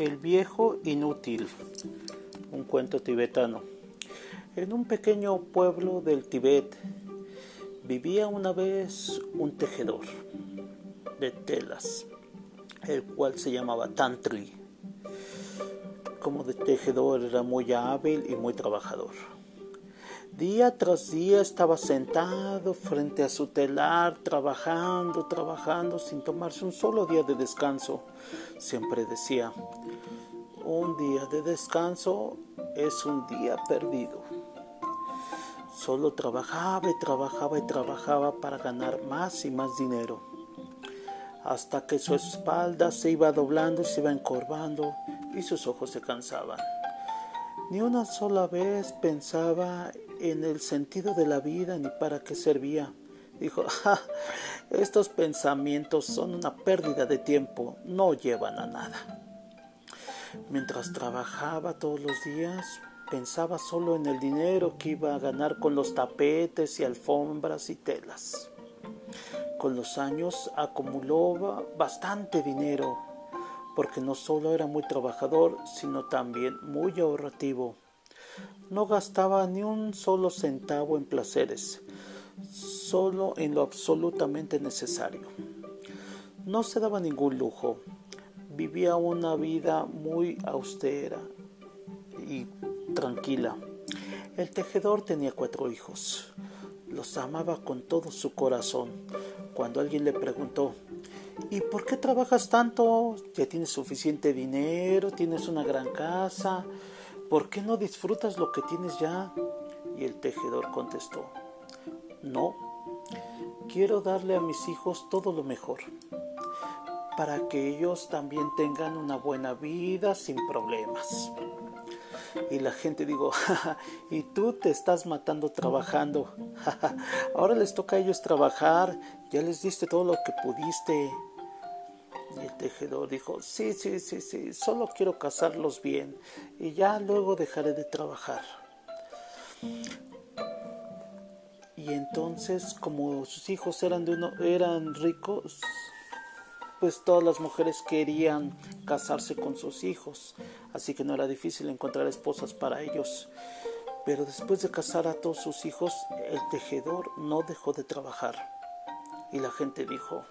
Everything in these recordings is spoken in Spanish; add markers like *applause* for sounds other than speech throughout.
El viejo inútil, un cuento tibetano. En un pequeño pueblo del Tibet vivía una vez un tejedor de telas, el cual se llamaba Tantri. Como de tejedor era muy hábil y muy trabajador. Día tras día estaba sentado frente a su telar, trabajando, trabajando, sin tomarse un solo día de descanso. Siempre decía, un día de descanso es un día perdido. Solo trabajaba y trabajaba y trabajaba para ganar más y más dinero, hasta que su espalda se iba doblando se iba encorvando y sus ojos se cansaban. Ni una sola vez pensaba en el sentido de la vida ni para qué servía. Dijo, *laughs* estos pensamientos son una pérdida de tiempo, no llevan a nada. Mientras trabajaba todos los días, pensaba solo en el dinero que iba a ganar con los tapetes y alfombras y telas. Con los años acumuló bastante dinero, porque no solo era muy trabajador, sino también muy ahorrativo no gastaba ni un solo centavo en placeres, solo en lo absolutamente necesario. No se daba ningún lujo, vivía una vida muy austera y tranquila. El tejedor tenía cuatro hijos. Los amaba con todo su corazón. Cuando alguien le preguntó, ¿y por qué trabajas tanto? Ya tienes suficiente dinero, tienes una gran casa, ¿por qué no disfrutas lo que tienes ya? Y el tejedor contestó, no, quiero darle a mis hijos todo lo mejor, para que ellos también tengan una buena vida sin problemas. Y la gente digo, y tú te estás matando trabajando. *laughs* Ahora les toca a ellos trabajar, ya les diste todo lo que pudiste. Y el tejedor dijo, sí, sí, sí, sí, solo quiero casarlos bien y ya luego dejaré de trabajar. Y entonces, como sus hijos eran, de uno, eran ricos, pues todas las mujeres querían casarse con sus hijos, así que no era difícil encontrar esposas para ellos. Pero después de casar a todos sus hijos, el tejedor no dejó de trabajar. Y la gente dijo,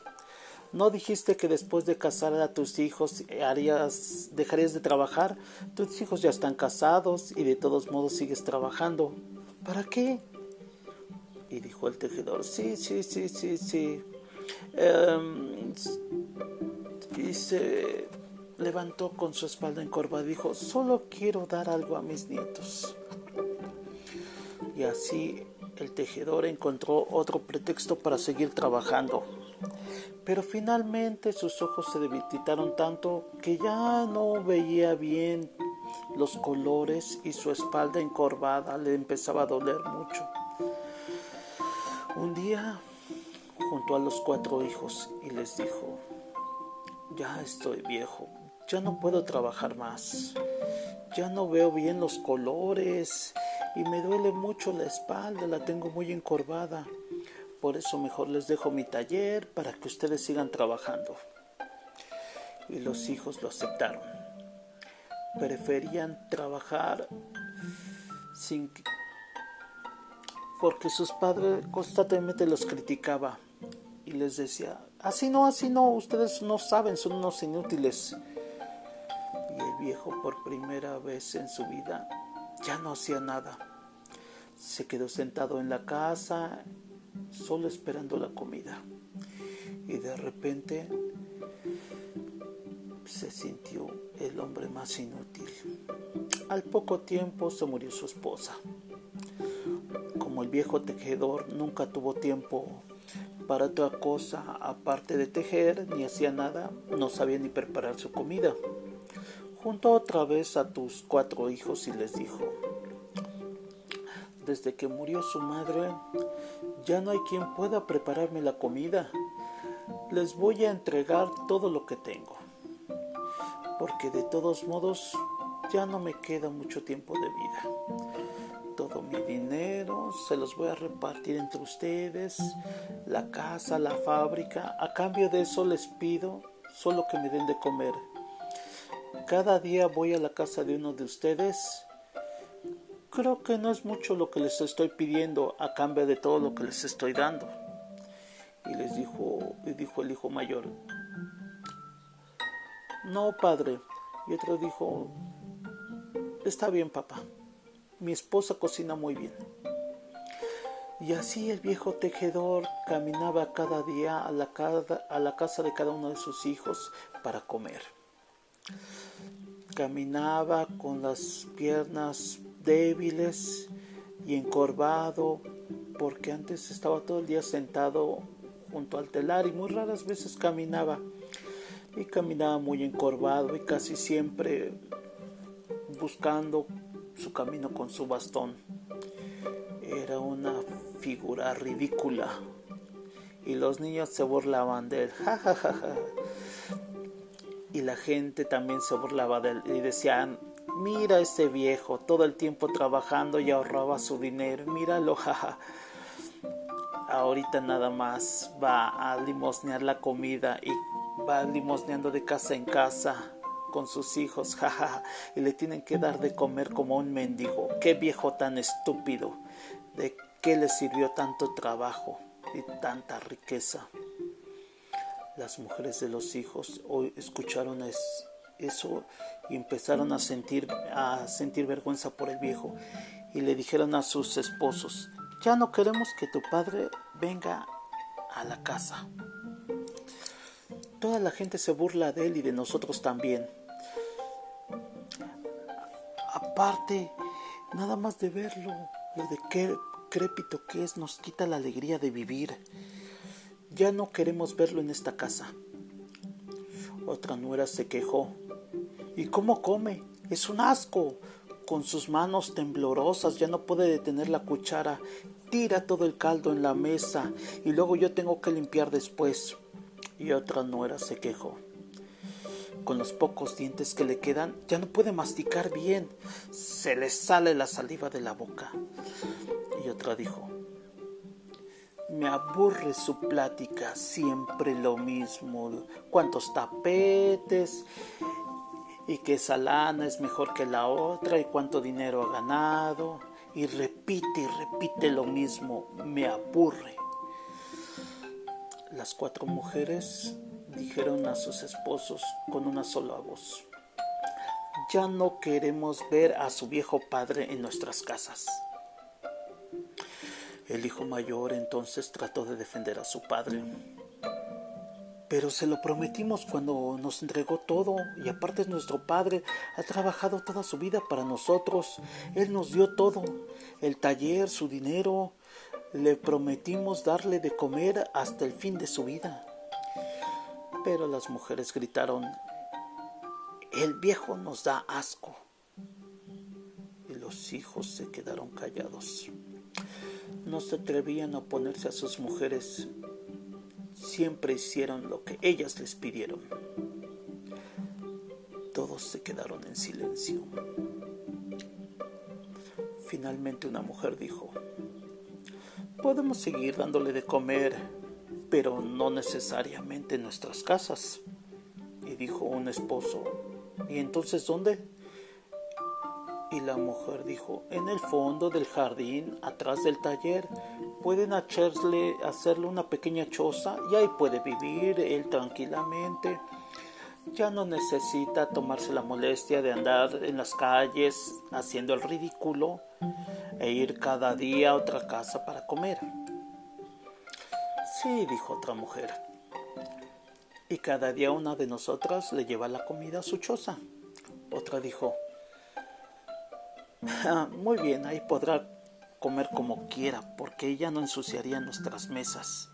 ¿No dijiste que después de casar a tus hijos harías, dejarías de trabajar? Tus hijos ya están casados y de todos modos sigues trabajando. ¿Para qué? Y dijo el tejedor, sí, sí, sí, sí, sí. Em, y se levantó con su espalda encorvada y dijo, solo quiero dar algo a mis nietos. Y así el tejedor encontró otro pretexto para seguir trabajando. Pero finalmente sus ojos se debilitaron tanto que ya no veía bien los colores y su espalda encorvada le empezaba a doler mucho. Un día junto a los cuatro hijos y les dijo, ya estoy viejo, ya no puedo trabajar más, ya no veo bien los colores y me duele mucho la espalda, la tengo muy encorvada. Por eso mejor les dejo mi taller para que ustedes sigan trabajando. Y los hijos lo aceptaron. Preferían trabajar sin porque sus padres constantemente los criticaba y les decía, así no, así no, ustedes no saben, son unos inútiles. Y el viejo por primera vez en su vida ya no hacía nada. Se quedó sentado en la casa solo esperando la comida. Y de repente se sintió el hombre más inútil. Al poco tiempo se murió su esposa. Como el viejo tejedor nunca tuvo tiempo para otra cosa aparte de tejer, ni hacía nada, no sabía ni preparar su comida. Juntó otra vez a tus cuatro hijos y les dijo, desde que murió su madre, ya no hay quien pueda prepararme la comida. Les voy a entregar todo lo que tengo, porque de todos modos ya no me queda mucho tiempo de vida. Todo mi dinero se los voy a repartir entre ustedes, la casa, la fábrica. A cambio de eso les pido solo que me den de comer. Cada día voy a la casa de uno de ustedes. Creo que no es mucho lo que les estoy pidiendo a cambio de todo lo que les estoy dando. Y les dijo, y dijo el hijo mayor, no, padre. Y otro dijo, está bien, papá. Mi esposa cocina muy bien. Y así el viejo tejedor caminaba cada día a la, a la casa de cada uno de sus hijos para comer. Caminaba con las piernas débiles y encorvado, porque antes estaba todo el día sentado junto al telar y muy raras veces caminaba. Y caminaba muy encorvado y casi siempre buscando su camino con su bastón. Era una figura ridícula y los niños se burlaban de él. *laughs* Y la gente también se burlaba de él y decían, mira ese viejo, todo el tiempo trabajando y ahorraba su dinero, míralo, *laughs* jaja. Ahorita nada más va a limosnear la comida y va limosneando de casa en casa con sus hijos, *laughs* jaja, y le tienen que dar de comer como un mendigo. Qué viejo tan estúpido. ¿De qué le sirvió tanto trabajo y tanta riqueza? Las mujeres de los hijos escucharon eso y empezaron a sentir, a sentir vergüenza por el viejo y le dijeron a sus esposos, ya no queremos que tu padre venga a la casa. Toda la gente se burla de él y de nosotros también. Aparte, nada más de verlo, lo de qué crépito que es, nos quita la alegría de vivir. Ya no queremos verlo en esta casa. Otra nuera se quejó. ¿Y cómo come? Es un asco. Con sus manos temblorosas ya no puede detener la cuchara. Tira todo el caldo en la mesa y luego yo tengo que limpiar después. Y otra nuera se quejó. Con los pocos dientes que le quedan ya no puede masticar bien. Se le sale la saliva de la boca. Y otra dijo, me aburre su plática, siempre lo mismo. Cuántos tapetes y que esa lana es mejor que la otra y cuánto dinero ha ganado. Y repite y repite lo mismo, me aburre. Las cuatro mujeres dijeron a sus esposos con una sola voz, ya no queremos ver a su viejo padre en nuestras casas. El hijo mayor entonces trató de defender a su padre. Pero se lo prometimos cuando nos entregó todo y aparte es nuestro padre, ha trabajado toda su vida para nosotros, él nos dio todo, el taller, su dinero, le prometimos darle de comer hasta el fin de su vida. Pero las mujeres gritaron, el viejo nos da asco. Y los hijos se quedaron callados no se atrevían a oponerse a sus mujeres, siempre hicieron lo que ellas les pidieron. Todos se quedaron en silencio. Finalmente una mujer dijo, podemos seguir dándole de comer, pero no necesariamente en nuestras casas. Y dijo un esposo, ¿y entonces dónde? Y la mujer dijo, en el fondo del jardín, atrás del taller, pueden hacerle, hacerle una pequeña choza y ahí puede vivir él tranquilamente. Ya no necesita tomarse la molestia de andar en las calles haciendo el ridículo e ir cada día a otra casa para comer. Sí, dijo otra mujer. Y cada día una de nosotras le lleva la comida a su choza. Otra dijo, *laughs* muy bien, ahí podrá comer como quiera, porque ella no ensuciaría nuestras mesas.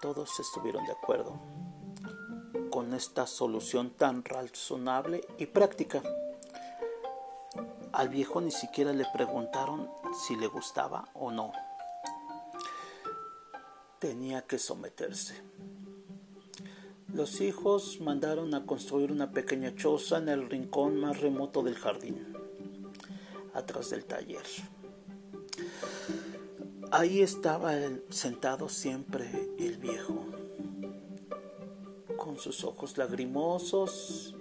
Todos estuvieron de acuerdo con esta solución tan razonable y práctica. Al viejo ni siquiera le preguntaron si le gustaba o no. Tenía que someterse. Los hijos mandaron a construir una pequeña choza en el rincón más remoto del jardín atrás del taller. Ahí estaba sentado siempre el viejo, con sus ojos lagrimosos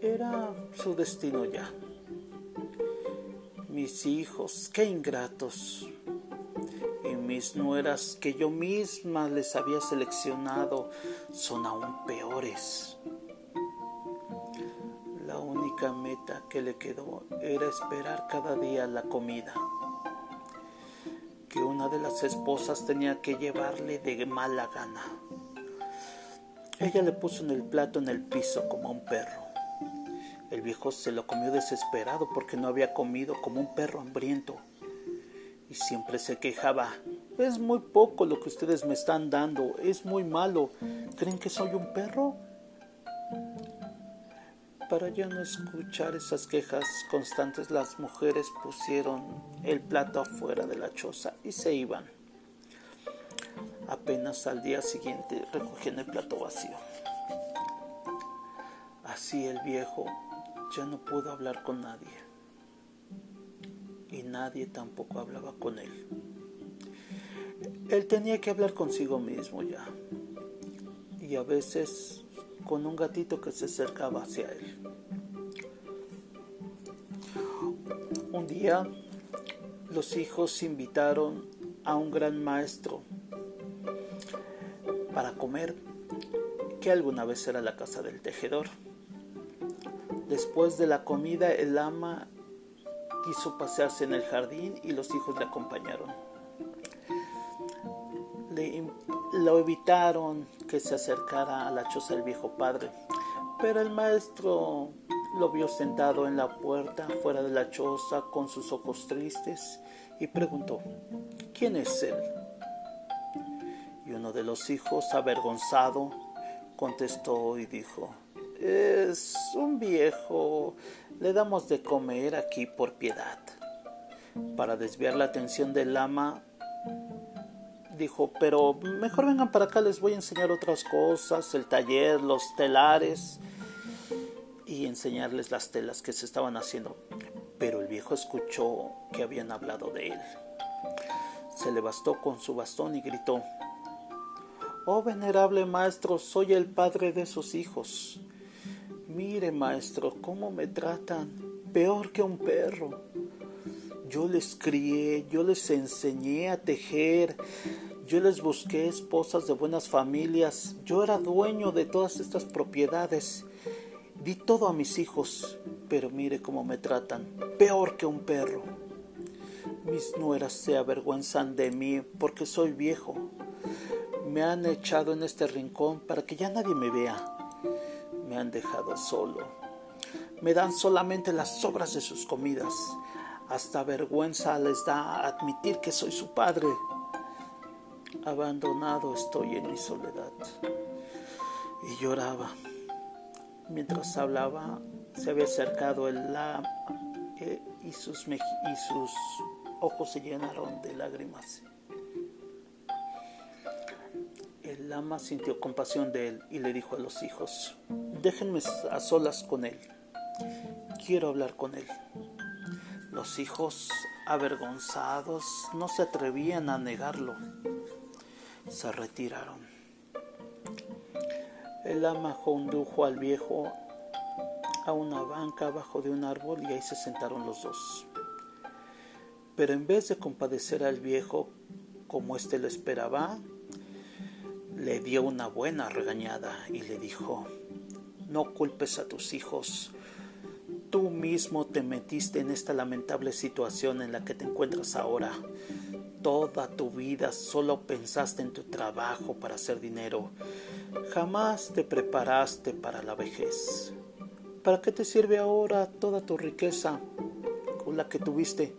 Era su destino ya. Mis hijos, qué ingratos. Y mis nueras que yo misma les había seleccionado son aún peores. Meta que le quedó era esperar cada día la comida que una de las esposas tenía que llevarle de mala gana. Ella le puso en el plato en el piso como un perro. El viejo se lo comió desesperado porque no había comido como un perro hambriento. Y siempre se quejaba. Es muy poco lo que ustedes me están dando. Es muy malo. ¿Creen que soy un perro? Para ya no escuchar esas quejas constantes, las mujeres pusieron el plato afuera de la choza y se iban. Apenas al día siguiente recogían el plato vacío. Así el viejo ya no pudo hablar con nadie. Y nadie tampoco hablaba con él. Él tenía que hablar consigo mismo ya. Y a veces con un gatito que se acercaba hacia él. Un día los hijos invitaron a un gran maestro para comer, que alguna vez era la casa del tejedor. Después de la comida, el ama quiso pasearse en el jardín y los hijos le acompañaron. Lo evitaron que se acercara a la choza del viejo padre, pero el maestro lo vio sentado en la puerta fuera de la choza con sus ojos tristes y preguntó, ¿quién es él? Y uno de los hijos, avergonzado, contestó y dijo, es un viejo, le damos de comer aquí por piedad. Para desviar la atención del ama, dijo, pero mejor vengan para acá, les voy a enseñar otras cosas, el taller, los telares y enseñarles las telas que se estaban haciendo. Pero el viejo escuchó que habían hablado de él. Se le bastó con su bastón y gritó, Oh venerable maestro, soy el padre de sus hijos. Mire, maestro, cómo me tratan, peor que un perro. Yo les crié, yo les enseñé a tejer, yo les busqué esposas de buenas familias, yo era dueño de todas estas propiedades. Di todo a mis hijos, pero mire cómo me tratan, peor que un perro. Mis nueras se avergüenzan de mí porque soy viejo. Me han echado en este rincón para que ya nadie me vea. Me han dejado solo. Me dan solamente las sobras de sus comidas hasta vergüenza les da admitir que soy su padre. Abandonado estoy en mi soledad. Y lloraba. Mientras hablaba, se había acercado el lama eh, y sus, y sus ojos se llenaron de lágrimas. El lama sintió compasión de él y le dijo a los hijos, déjenme a solas con él. Quiero hablar con él. Los hijos, avergonzados, no se atrevían a negarlo. Se retiraron. El ama condujo al viejo a una banca abajo de un árbol y ahí se sentaron los dos. Pero en vez de compadecer al viejo como éste lo esperaba, le dio una buena regañada y le dijo, no culpes a tus hijos Tú mismo te metiste en esta lamentable situación en la que te encuentras ahora. Toda tu vida solo pensaste en tu trabajo para hacer dinero. Jamás te preparaste para la vejez. ¿Para qué te sirve ahora toda tu riqueza con la que tuviste?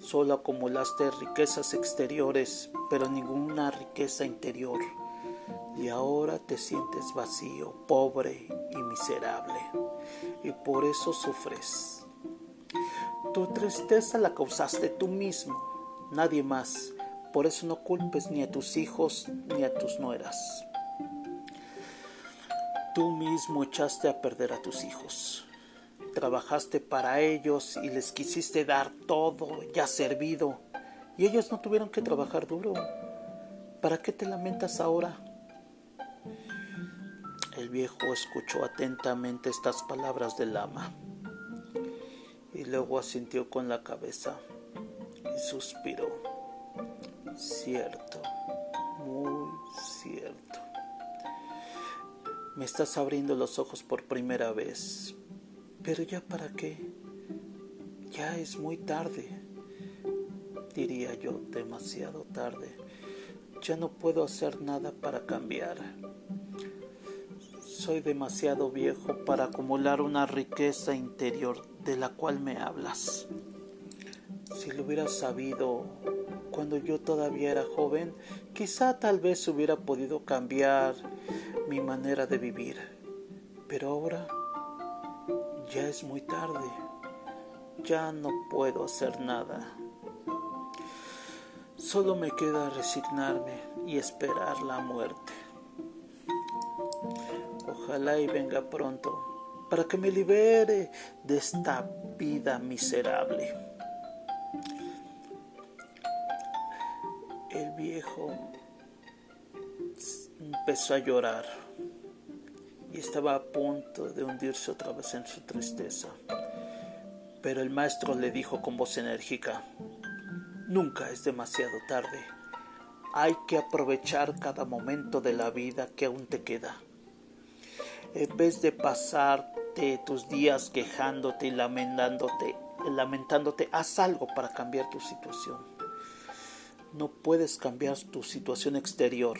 Solo acumulaste riquezas exteriores, pero ninguna riqueza interior. Y ahora te sientes vacío, pobre y miserable y por eso sufres. Tu tristeza la causaste tú mismo, nadie más. Por eso no culpes ni a tus hijos ni a tus nueras. Tú mismo echaste a perder a tus hijos. Trabajaste para ellos y les quisiste dar todo ya servido. Y ellos no tuvieron que trabajar duro. ¿Para qué te lamentas ahora? El viejo escuchó atentamente estas palabras del ama y luego asintió con la cabeza y suspiró. Cierto, muy cierto. Me estás abriendo los ojos por primera vez, pero ya para qué? Ya es muy tarde, diría yo, demasiado tarde. Ya no puedo hacer nada para cambiar. Soy demasiado viejo para acumular una riqueza interior de la cual me hablas. Si lo hubiera sabido cuando yo todavía era joven, quizá tal vez hubiera podido cambiar mi manera de vivir. Pero ahora ya es muy tarde. Ya no puedo hacer nada. Solo me queda resignarme y esperar la muerte. Ojalá y venga pronto para que me libere de esta vida miserable. El viejo empezó a llorar y estaba a punto de hundirse otra vez en su tristeza. Pero el maestro le dijo con voz enérgica, Nunca es demasiado tarde. Hay que aprovechar cada momento de la vida que aún te queda. En vez de pasarte tus días quejándote y lamentándote, lamentándote, haz algo para cambiar tu situación. No puedes cambiar tu situación exterior,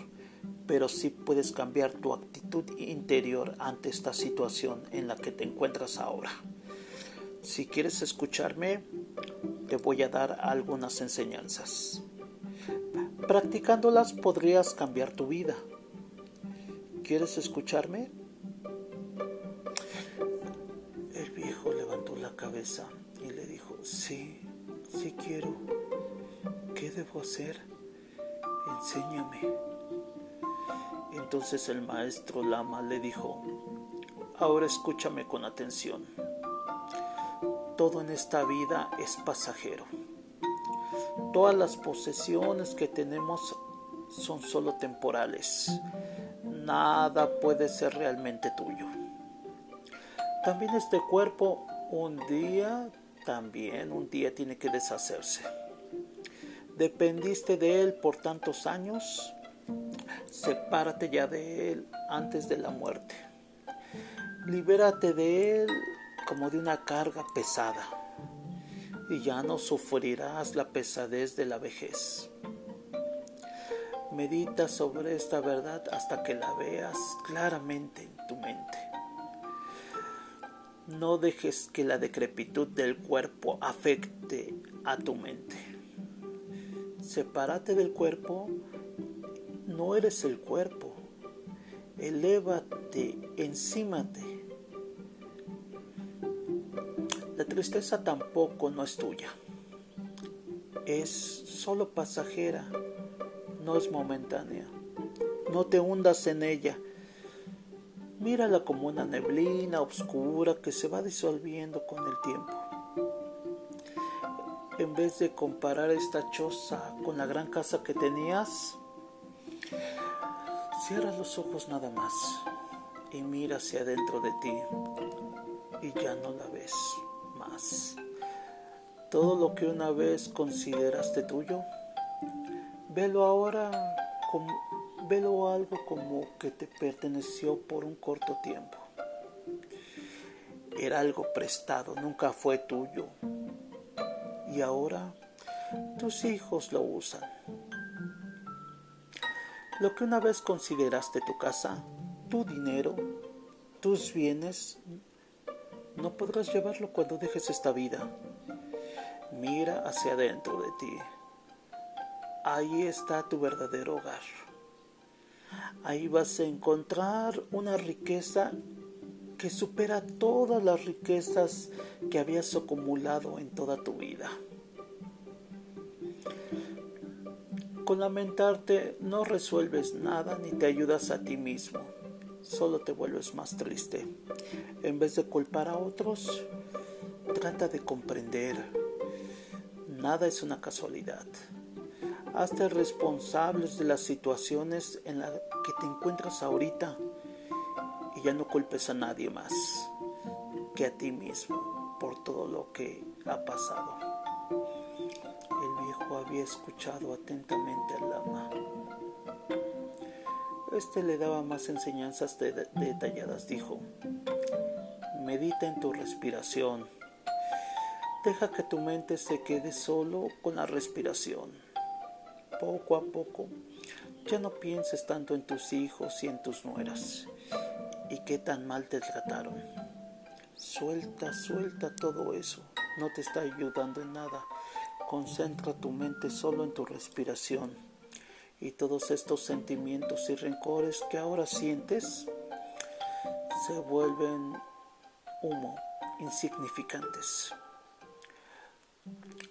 pero sí puedes cambiar tu actitud interior ante esta situación en la que te encuentras ahora. Si quieres escucharme, te voy a dar algunas enseñanzas. Practicándolas podrías cambiar tu vida. ¿Quieres escucharme? Y le dijo, sí, sí quiero. ¿Qué debo hacer? Enséñame. Entonces el maestro Lama le dijo, ahora escúchame con atención todo en esta vida es pasajero. Todas las posesiones que tenemos son solo temporales. Nada puede ser realmente tuyo. También este cuerpo un día, también un día tiene que deshacerse. Dependiste de él por tantos años, sepárate ya de él antes de la muerte. Libérate de él como de una carga pesada y ya no sufrirás la pesadez de la vejez. Medita sobre esta verdad hasta que la veas claramente en tu mente. No dejes que la decrepitud del cuerpo afecte a tu mente. Sepárate del cuerpo, no eres el cuerpo. Elévate, encímate la tristeza tampoco no es tuya. Es solo pasajera, no es momentánea. No te hundas en ella. Mírala como una neblina oscura que se va disolviendo con el tiempo. En vez de comparar esta choza con la gran casa que tenías, cierra los ojos nada más y mira hacia adentro de ti y ya no la ves más. Todo lo que una vez consideraste tuyo, velo ahora como velo algo como que te perteneció por un corto tiempo. Era algo prestado, nunca fue tuyo. Y ahora tus hijos lo usan. Lo que una vez consideraste tu casa, tu dinero, tus bienes, no podrás llevarlo cuando dejes esta vida. Mira hacia adentro de ti. Ahí está tu verdadero hogar. Ahí vas a encontrar una riqueza que supera todas las riquezas que habías acumulado en toda tu vida. Con lamentarte no resuelves nada ni te ayudas a ti mismo solo te vuelves más triste. En vez de culpar a otros, trata de comprender. Nada es una casualidad. Hazte responsables de las situaciones en las que te encuentras ahorita y ya no culpes a nadie más que a ti mismo por todo lo que ha pasado. El viejo había escuchado atentamente al lama. Este le daba más enseñanzas detalladas, dijo. Medita en tu respiración. Deja que tu mente se quede solo con la respiración. Poco a poco, ya no pienses tanto en tus hijos y en tus nueras y qué tan mal te trataron. Suelta, suelta todo eso. No te está ayudando en nada. Concentra tu mente solo en tu respiración. Y todos estos sentimientos y rencores que ahora sientes se vuelven humo, insignificantes.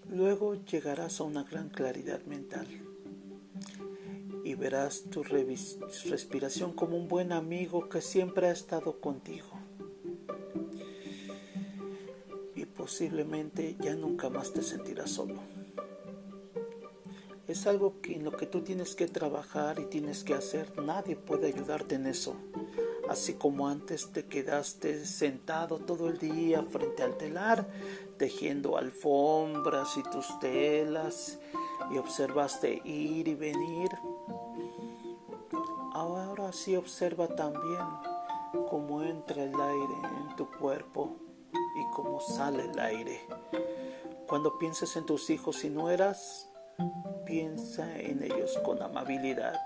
Luego llegarás a una gran claridad mental y verás tu respiración como un buen amigo que siempre ha estado contigo. Y posiblemente ya nunca más te sentirás solo. Es algo que en lo que tú tienes que trabajar y tienes que hacer. Nadie puede ayudarte en eso. Así como antes te quedaste sentado todo el día frente al telar, tejiendo alfombras y tus telas, y observaste ir y venir, Ahora sí observa también cómo entra el aire en tu cuerpo y cómo sale el aire. Cuando pienses en tus hijos y nueras, piensa en ellos con amabilidad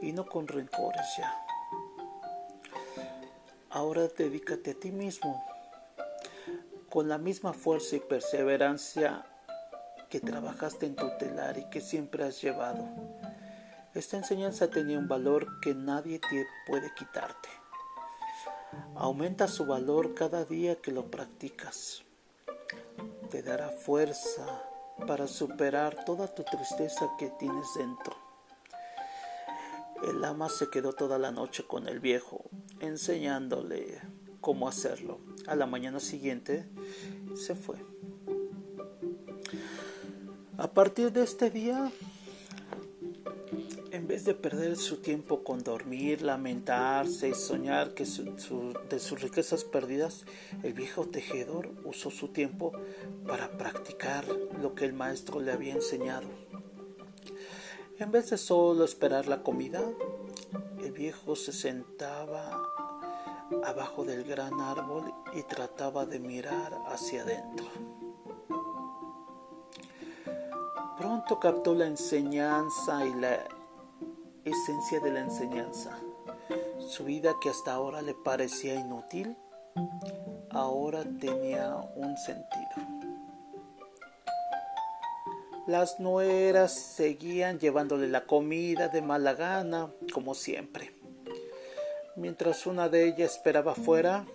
y no con rencores ya. Ahora dedícate a ti mismo con la misma fuerza y perseverancia que trabajaste en tu telar y que siempre has llevado. Esta enseñanza tenía un valor que nadie te puede quitarte. Aumenta su valor cada día que lo practicas. Te dará fuerza para superar toda tu tristeza que tienes dentro. El ama se quedó toda la noche con el viejo, enseñándole cómo hacerlo. A la mañana siguiente se fue. A partir de este día, en vez de perder su tiempo con dormir, lamentarse y soñar que de sus riquezas perdidas, el viejo tejedor usó su tiempo para practicar lo que el maestro le había enseñado. En vez de solo esperar la comida, el viejo se sentaba abajo del gran árbol y trataba de mirar hacia adentro. Pronto captó la enseñanza y la esencia de la enseñanza. Su vida que hasta ahora le parecía inútil, ahora tenía un sentido. Las nueras seguían llevándole la comida de mala gana, como siempre. Mientras una de ellas esperaba fuera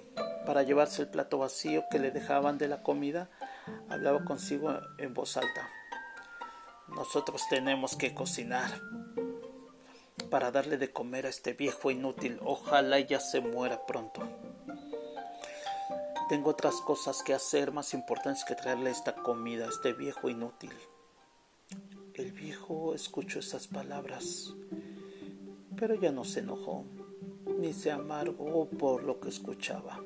para llevarse el plato vacío que le dejaban de la comida, hablaba consigo en voz alta. Nosotros tenemos que cocinar para darle de comer a este viejo inútil. Ojalá ella se muera pronto. Tengo otras cosas que hacer más importantes que traerle esta comida a este viejo inútil. El viejo escuchó esas palabras, pero ya no se enojó, ni se amargó por lo que escuchaba.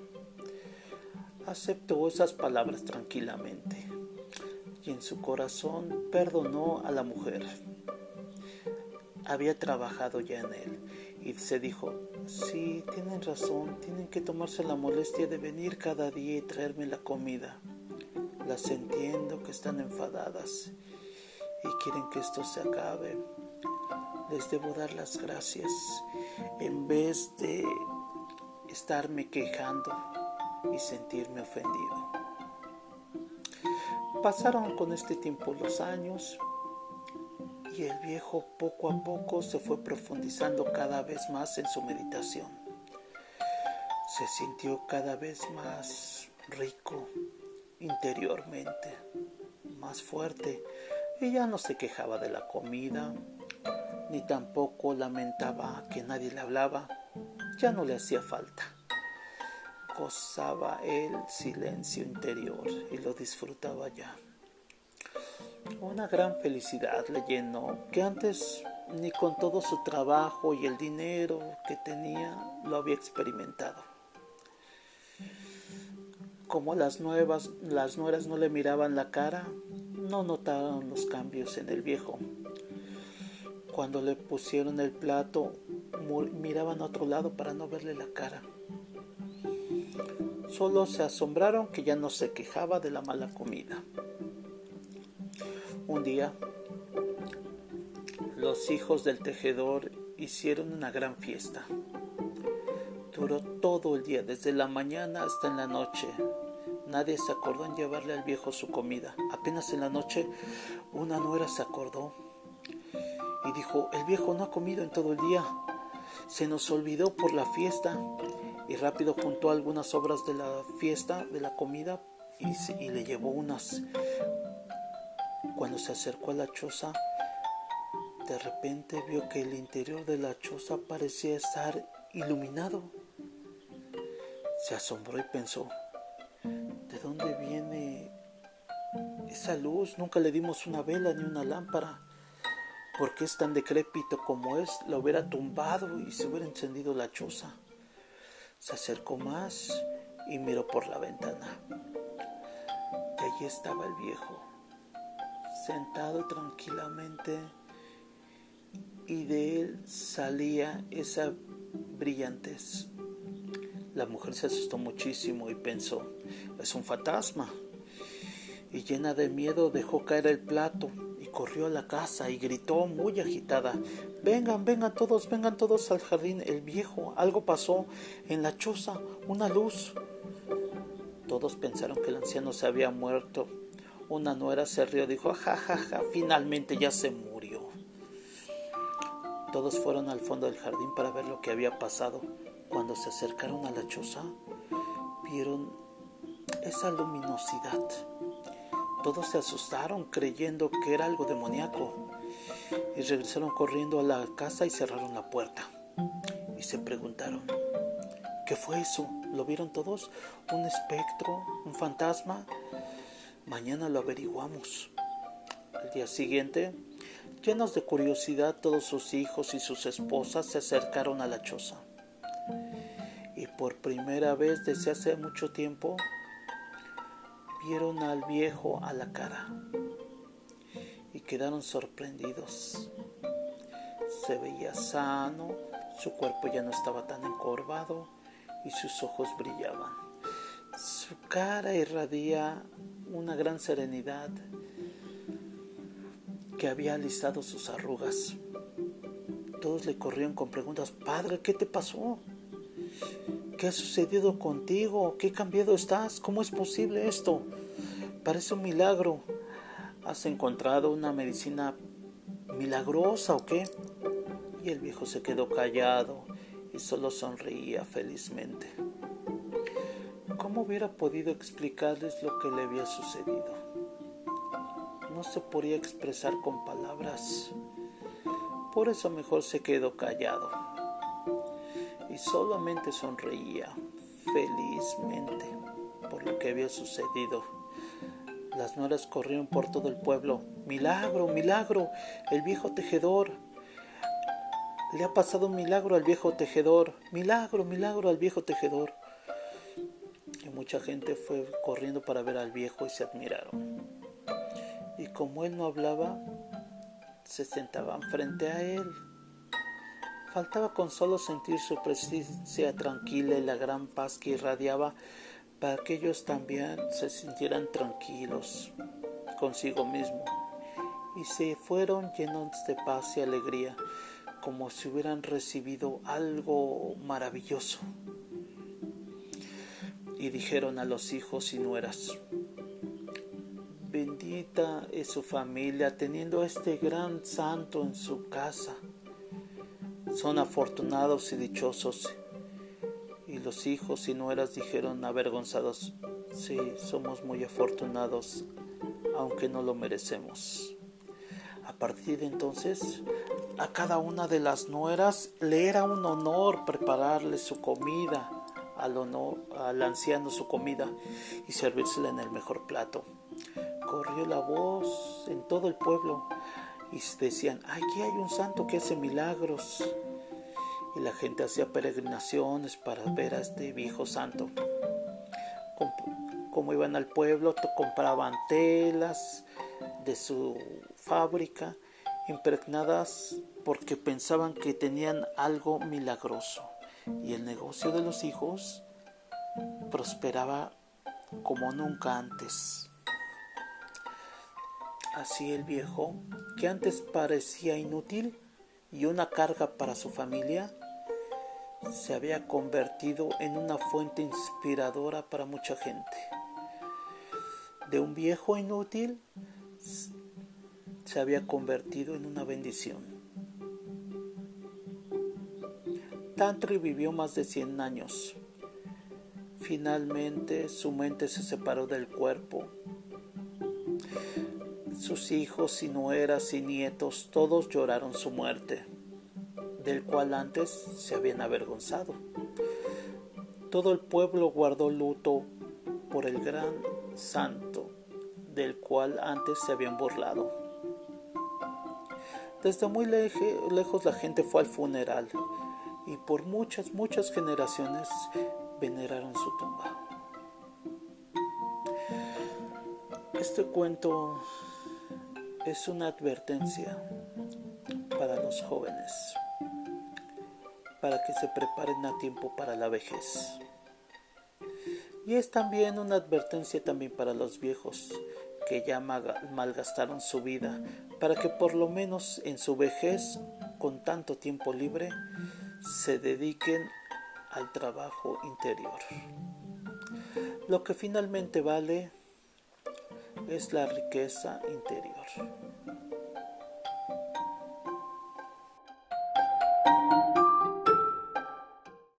Aceptó esas palabras tranquilamente y en su corazón perdonó a la mujer había trabajado ya en él y se dijo, sí, tienen razón, tienen que tomarse la molestia de venir cada día y traerme la comida. Las entiendo que están enfadadas y quieren que esto se acabe. Les debo dar las gracias en vez de estarme quejando y sentirme ofendido. Pasaron con este tiempo los años y el viejo poco a poco se fue profundizando cada vez más en su meditación. Se sintió cada vez más rico interiormente, más fuerte, y ya no se quejaba de la comida, ni tampoco lamentaba que nadie le hablaba, ya no le hacía falta. Gozaba el silencio interior y lo disfrutaba ya. Una gran felicidad le llenó que antes ni con todo su trabajo y el dinero que tenía lo había experimentado. Como las nuevas, las nueras no le miraban la cara, no notaron los cambios en el viejo. Cuando le pusieron el plato, miraban a otro lado para no verle la cara. Solo se asombraron que ya no se quejaba de la mala comida. Un día, los hijos del tejedor hicieron una gran fiesta. Duró todo el día, desde la mañana hasta en la noche. Nadie se acordó en llevarle al viejo su comida. Apenas en la noche una nuera se acordó y dijo, el viejo no ha comido en todo el día. Se nos olvidó por la fiesta y rápido juntó algunas obras de la fiesta, de la comida y, le llevó unas. Cuando se acercó a la choza, de repente vio que el interior de la choza parecía estar iluminado. Se asombró y pensó, ¿de dónde viene esa luz? Nunca le dimos una vela ni una lámpara porque es tan decrépito como es, lo hubiera tumbado y se hubiera encendido la choza. Se acercó más y miró por la ventana. Y allí estaba el viejo, sentado tranquilamente, y de él salía esa brillantez. La mujer se asustó muchísimo y pensó, es un fantasma. Y llena de miedo dejó caer el plato corrió a la casa y gritó muy agitada Vengan, vengan todos, vengan todos al jardín. El viejo, algo pasó en la choza, una luz. Todos pensaron que el anciano se había muerto. Una nuera se rió, dijo, ja, ja, ja, finalmente ya se murió. Todos fueron al fondo del jardín para ver lo que había pasado. Cuando se acercaron a la choza, vieron esa luminosidad todos se asustaron creyendo que era algo demoníaco y regresaron corriendo a la casa y cerraron la puerta. Y se preguntaron, ¿qué fue eso? ¿Lo vieron todos? ¿Un espectro? ¿Un fantasma? Mañana lo averiguamos. Al día siguiente, llenos de curiosidad, todos sus hijos y sus esposas se acercaron a la choza. Y por primera vez desde hace mucho tiempo, vieron al viejo a la cara y quedaron sorprendidos. Se veía sano, su cuerpo ya no estaba tan encorvado y sus ojos brillaban. Su cara irradia una gran serenidad que había alisado sus arrugas. Todos le corrieron con preguntas, Padre, ¿qué te pasó? ¿Qué ha sucedido contigo? ¿Qué cambiado estás? ¿Cómo es posible esto? Parece un milagro. ¿Has encontrado una medicina milagrosa o qué? Y el viejo se quedó callado y solo sonreía felizmente. ¿Cómo hubiera podido explicarles lo que le había sucedido? No se podía expresar con palabras. Por eso mejor se quedó callado y solamente sonreía felizmente por lo que había sucedido. Las nueras corrieron por todo el pueblo. Milagro, milagro, el viejo tejedor. Le ha pasado un milagro al viejo tejedor. Milagro, milagro al viejo tejedor. Mucha gente fue corriendo para ver al viejo y se admiraron. Y como él no hablaba, se sentaban frente a él Faltaba con solo sentir su presencia tranquila y la gran paz que irradiaba para que ellos también se sintieran tranquilos consigo mismo y se fueron llenos de paz y alegría como si hubieran recibido algo maravilloso. Y dijeron a los hijos y nueras, bendita es su familia teniendo este gran santo en su casa son afortunados y dichosos. Y los hijos y nueras dijeron avergonzados, sí, somos muy afortunados, aunque no lo merecemos. A partir de entonces, a cada una de las nueras le era un honor prepararle su comida, al, honor, al anciano su comida y servírsela en el mejor plato. Corrió la voz en todo el pueblo y decían, aquí hay un santo que hace milagros. Y la gente hacía peregrinaciones para ver a este viejo santo. Como iban al pueblo, compraban telas de su fábrica impregnadas porque pensaban que tenían algo milagroso. Y el negocio de los hijos prosperaba como nunca antes. Así el viejo, que antes parecía inútil y una carga para su familia, se había convertido en una fuente inspiradora para mucha gente. De un viejo inútil se había convertido en una bendición. Tantri vivió más de 100 años. Finalmente su mente se separó del cuerpo sus hijos y nueras y nietos todos lloraron su muerte, del cual antes se habían avergonzado. Todo el pueblo guardó luto por el gran santo, del cual antes se habían burlado. Desde muy lejos la gente fue al funeral y por muchas, muchas generaciones veneraron su tumba. Este cuento es una advertencia para los jóvenes, para que se preparen a tiempo para la vejez. Y es también una advertencia también para los viejos que ya malgastaron su vida, para que por lo menos en su vejez, con tanto tiempo libre, se dediquen al trabajo interior. Lo que finalmente vale es la riqueza interior.